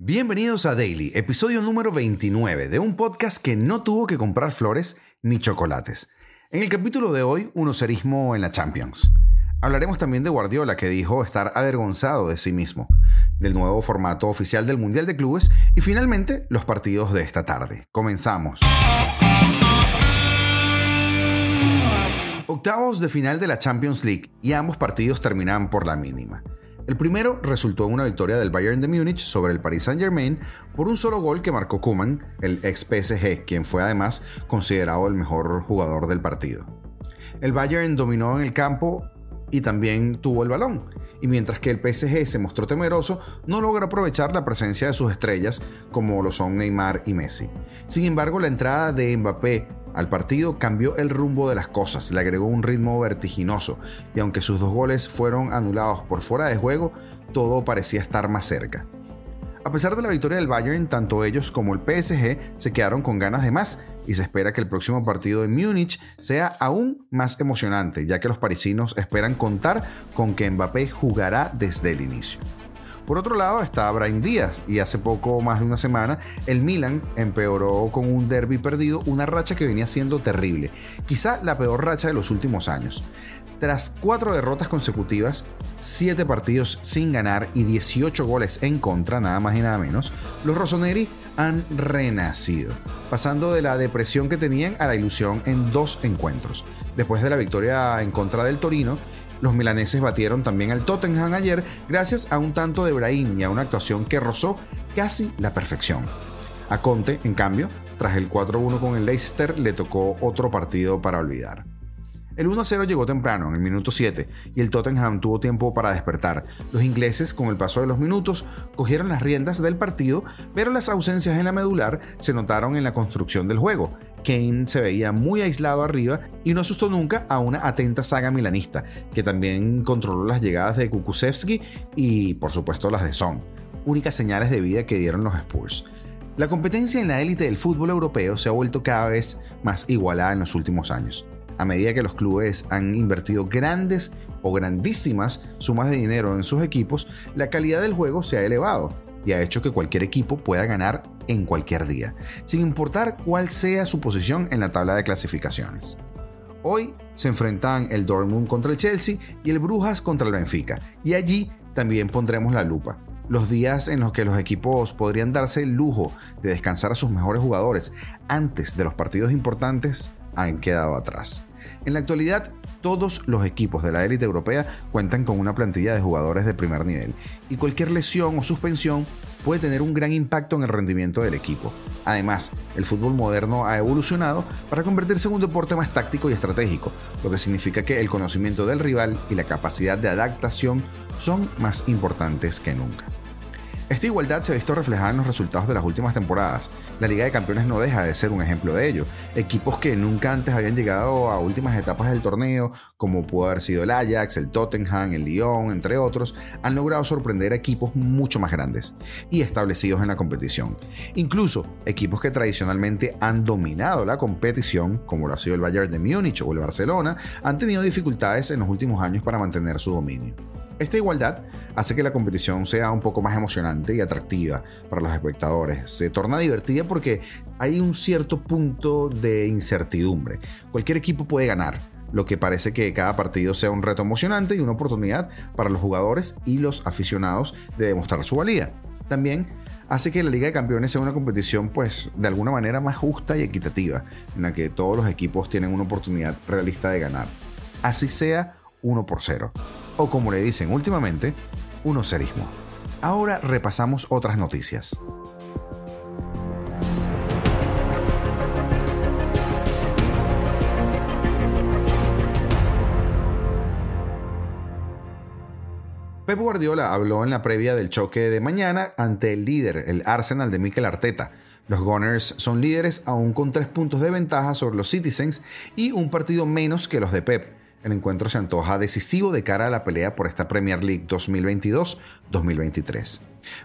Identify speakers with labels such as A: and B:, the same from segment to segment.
A: Bienvenidos a Daily, episodio número 29 de un podcast que no tuvo que comprar flores ni chocolates. En el capítulo de hoy, un ocerismo en la Champions. Hablaremos también de Guardiola, que dijo estar avergonzado de sí mismo, del nuevo formato oficial del Mundial de Clubes y finalmente los partidos de esta tarde. Comenzamos. Octavos de final de la Champions League y ambos partidos terminan por la mínima. El primero resultó en una victoria del Bayern de Múnich sobre el Paris Saint-Germain por un solo gol que marcó Kuman, el ex PSG, quien fue además considerado el mejor jugador del partido. El Bayern dominó en el campo y también tuvo el balón. Y mientras que el PSG se mostró temeroso, no logra aprovechar la presencia de sus estrellas como lo son Neymar y Messi. Sin embargo, la entrada de Mbappé al partido cambió el rumbo de las cosas, le agregó un ritmo vertiginoso y aunque sus dos goles fueron anulados por fuera de juego, todo parecía estar más cerca. A pesar de la victoria del Bayern, tanto ellos como el PSG se quedaron con ganas de más y se espera que el próximo partido en Múnich sea aún más emocionante, ya que los parisinos esperan contar con que Mbappé jugará desde el inicio. Por otro lado está Brian Díaz y hace poco más de una semana el Milan empeoró con un derby perdido, una racha que venía siendo terrible, quizá la peor racha de los últimos años. Tras cuatro derrotas consecutivas, siete partidos sin ganar y 18 goles en contra, nada más y nada menos, los Rossoneri han renacido, pasando de la depresión que tenían a la ilusión en dos encuentros. Después de la victoria en contra del Torino, los milaneses batieron también al Tottenham ayer gracias a un tanto de Brahim y a una actuación que rozó casi la perfección. A Conte, en cambio, tras el 4-1 con el Leicester, le tocó otro partido para olvidar. El 1-0 llegó temprano, en el minuto 7, y el Tottenham tuvo tiempo para despertar. Los ingleses, con el paso de los minutos, cogieron las riendas del partido, pero las ausencias en la medular se notaron en la construcción del juego. Kane se veía muy aislado arriba y no asustó nunca a una atenta saga milanista, que también controló las llegadas de Kukusevski y, por supuesto, las de Son, únicas señales de vida que dieron los Spurs. La competencia en la élite del fútbol europeo se ha vuelto cada vez más igualada en los últimos años a medida que los clubes han invertido grandes o grandísimas sumas de dinero en sus equipos, la calidad del juego se ha elevado y ha hecho que cualquier equipo pueda ganar en cualquier día, sin importar cuál sea su posición en la tabla de clasificaciones. Hoy se enfrentan el Dortmund contra el Chelsea y el Brujas contra el Benfica, y allí también pondremos la lupa. Los días en los que los equipos podrían darse el lujo de descansar a sus mejores jugadores antes de los partidos importantes han quedado atrás. En la actualidad, todos los equipos de la élite europea cuentan con una plantilla de jugadores de primer nivel y cualquier lesión o suspensión puede tener un gran impacto en el rendimiento del equipo. Además, el fútbol moderno ha evolucionado para convertirse en un deporte más táctico y estratégico, lo que significa que el conocimiento del rival y la capacidad de adaptación son más importantes que nunca. Esta igualdad se ha visto reflejada en los resultados de las últimas temporadas. La Liga de Campeones no deja de ser un ejemplo de ello. Equipos que nunca antes habían llegado a últimas etapas del torneo, como pudo haber sido el Ajax, el Tottenham, el Lyon, entre otros, han logrado sorprender a equipos mucho más grandes y establecidos en la competición. Incluso equipos que tradicionalmente han dominado la competición, como lo ha sido el Bayern de Múnich o el Barcelona, han tenido dificultades en los últimos años para mantener su dominio. Esta igualdad hace que la competición sea un poco más emocionante y atractiva para los espectadores. Se torna divertida porque hay un cierto punto de incertidumbre. Cualquier equipo puede ganar, lo que parece que cada partido sea un reto emocionante y una oportunidad para los jugadores y los aficionados de demostrar su valía. También hace que la Liga de Campeones sea una competición pues de alguna manera más justa y equitativa, en la que todos los equipos tienen una oportunidad realista de ganar. Así sea 1 por 0. O como le dicen últimamente, un ocerismo. Ahora repasamos otras noticias. Pep Guardiola habló en la previa del choque de mañana ante el líder, el Arsenal de Mikel Arteta. Los Gunners son líderes aún con tres puntos de ventaja sobre los Citizens y un partido menos que los de Pep. El encuentro se antoja decisivo de cara a la pelea por esta Premier League 2022-2023.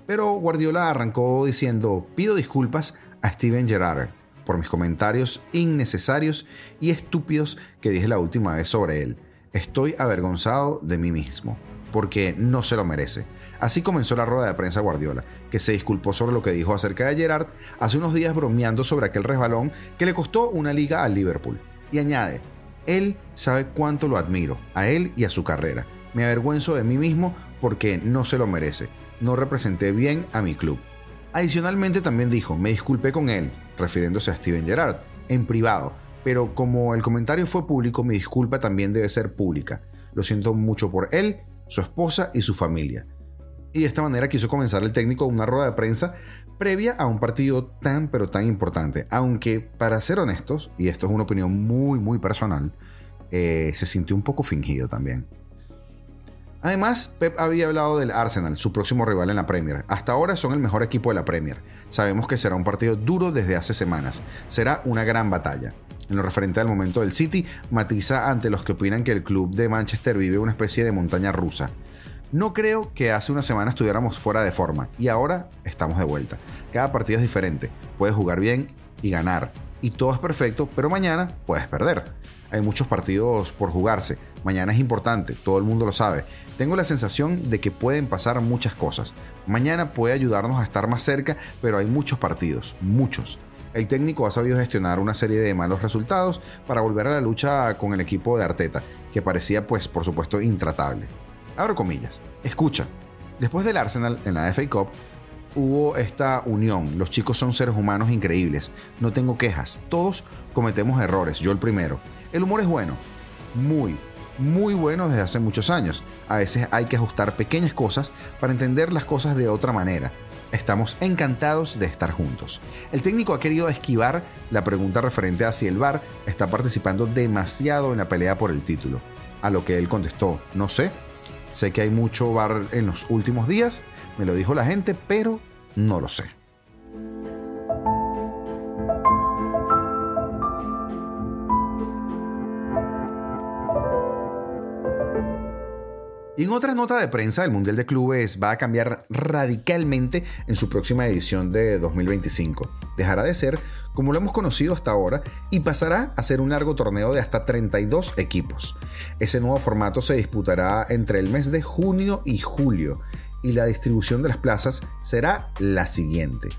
A: Pero Guardiola arrancó diciendo, pido disculpas a Steven Gerrard por mis comentarios innecesarios y estúpidos que dije la última vez sobre él. Estoy avergonzado de mí mismo, porque no se lo merece. Así comenzó la rueda de prensa Guardiola, que se disculpó sobre lo que dijo acerca de Gerard hace unos días bromeando sobre aquel resbalón que le costó una liga al Liverpool. Y añade, él sabe cuánto lo admiro, a él y a su carrera. Me avergüenzo de mí mismo porque no se lo merece. No representé bien a mi club. Adicionalmente también dijo, me disculpé con él, refiriéndose a Steven Gerrard, en privado, pero como el comentario fue público, mi disculpa también debe ser pública. Lo siento mucho por él, su esposa y su familia. Y de esta manera quiso comenzar el técnico una rueda de prensa previa a un partido tan pero tan importante. Aunque para ser honestos, y esto es una opinión muy muy personal, eh, se sintió un poco fingido también. Además, Pep había hablado del Arsenal, su próximo rival en la Premier. Hasta ahora son el mejor equipo de la Premier. Sabemos que será un partido duro desde hace semanas. Será una gran batalla. En lo referente al momento del City, matiza ante los que opinan que el club de Manchester vive una especie de montaña rusa. No creo que hace una semana estuviéramos fuera de forma y ahora estamos de vuelta. Cada partido es diferente. Puedes jugar bien y ganar. Y todo es perfecto, pero mañana puedes perder. Hay muchos partidos por jugarse. Mañana es importante, todo el mundo lo sabe. Tengo la sensación de que pueden pasar muchas cosas. Mañana puede ayudarnos a estar más cerca, pero hay muchos partidos, muchos. El técnico ha sabido gestionar una serie de malos resultados para volver a la lucha con el equipo de Arteta, que parecía pues por supuesto intratable. Abro comillas. Escucha, después del Arsenal en la FA Cup, hubo esta unión. Los chicos son seres humanos increíbles. No tengo quejas. Todos cometemos errores, yo el primero. El humor es bueno. Muy, muy bueno desde hace muchos años. A veces hay que ajustar pequeñas cosas para entender las cosas de otra manera. Estamos encantados de estar juntos. El técnico ha querido esquivar la pregunta referente a si el VAR está participando demasiado en la pelea por el título. A lo que él contestó, no sé. Sé que hay mucho VAR en los últimos días, me lo dijo la gente, pero no lo sé. Y en otra nota de prensa, el Mundial de Clubes va a cambiar radicalmente en su próxima edición de 2025. Dejará de ser como lo hemos conocido hasta ahora y pasará a ser un largo torneo de hasta 32 equipos. Ese nuevo formato se disputará entre el mes de junio y julio y la distribución de las plazas será la siguiente.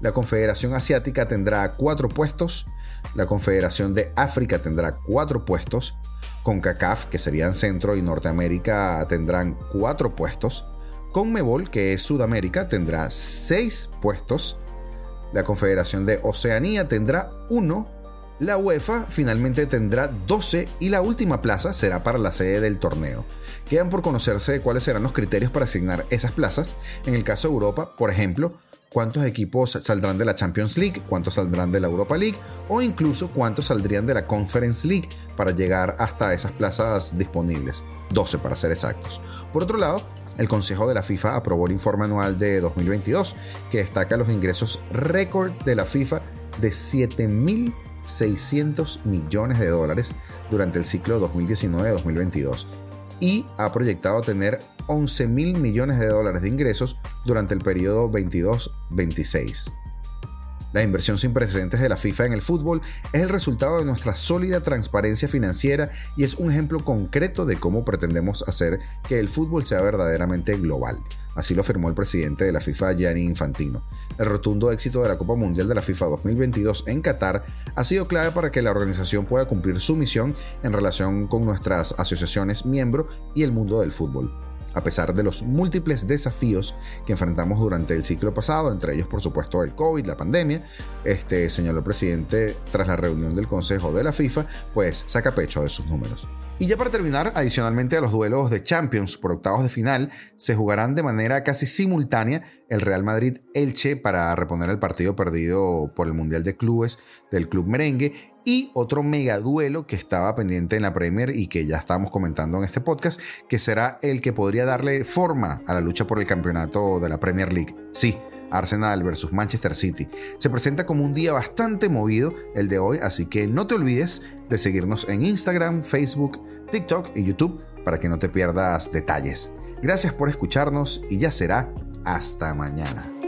A: La Confederación Asiática tendrá cuatro puestos, la Confederación de África tendrá cuatro puestos, CONCACAF, que serían Centro y Norteamérica, tendrán cuatro puestos. CONMEBOL, que es Sudamérica, tendrá seis puestos. La Confederación de Oceanía tendrá uno. La UEFA finalmente tendrá 12 y la última plaza será para la sede del torneo. Quedan por conocerse cuáles serán los criterios para asignar esas plazas. En el caso de Europa, por ejemplo, cuántos equipos saldrán de la Champions League, cuántos saldrán de la Europa League o incluso cuántos saldrían de la Conference League para llegar hasta esas plazas disponibles, 12 para ser exactos. Por otro lado, el Consejo de la FIFA aprobó el informe anual de 2022 que destaca los ingresos récord de la FIFA de 7.600 millones de dólares durante el ciclo 2019-2022 y ha proyectado tener 11 mil millones de dólares de ingresos durante el periodo 22-26. La inversión sin precedentes de la FIFA en el fútbol es el resultado de nuestra sólida transparencia financiera y es un ejemplo concreto de cómo pretendemos hacer que el fútbol sea verdaderamente global. Así lo afirmó el presidente de la FIFA, Gianni Infantino. El rotundo éxito de la Copa Mundial de la FIFA 2022 en Qatar ha sido clave para que la organización pueda cumplir su misión en relación con nuestras asociaciones miembro y el mundo del fútbol a pesar de los múltiples desafíos que enfrentamos durante el ciclo pasado, entre ellos por supuesto el COVID, la pandemia, este, señaló el presidente tras la reunión del Consejo de la FIFA, pues saca pecho de sus números. Y ya para terminar, adicionalmente a los duelos de Champions por octavos de final, se jugarán de manera casi simultánea el Real Madrid-Elche para reponer el partido perdido por el Mundial de Clubes del Club Merengue y otro mega duelo que estaba pendiente en la Premier y que ya estábamos comentando en este podcast, que será el que podría darle forma a la lucha por el campeonato de la Premier League. Sí, Arsenal versus Manchester City. Se presenta como un día bastante movido el de hoy, así que no te olvides de seguirnos en Instagram, Facebook, TikTok y YouTube para que no te pierdas detalles. Gracias por escucharnos y ya será hasta mañana.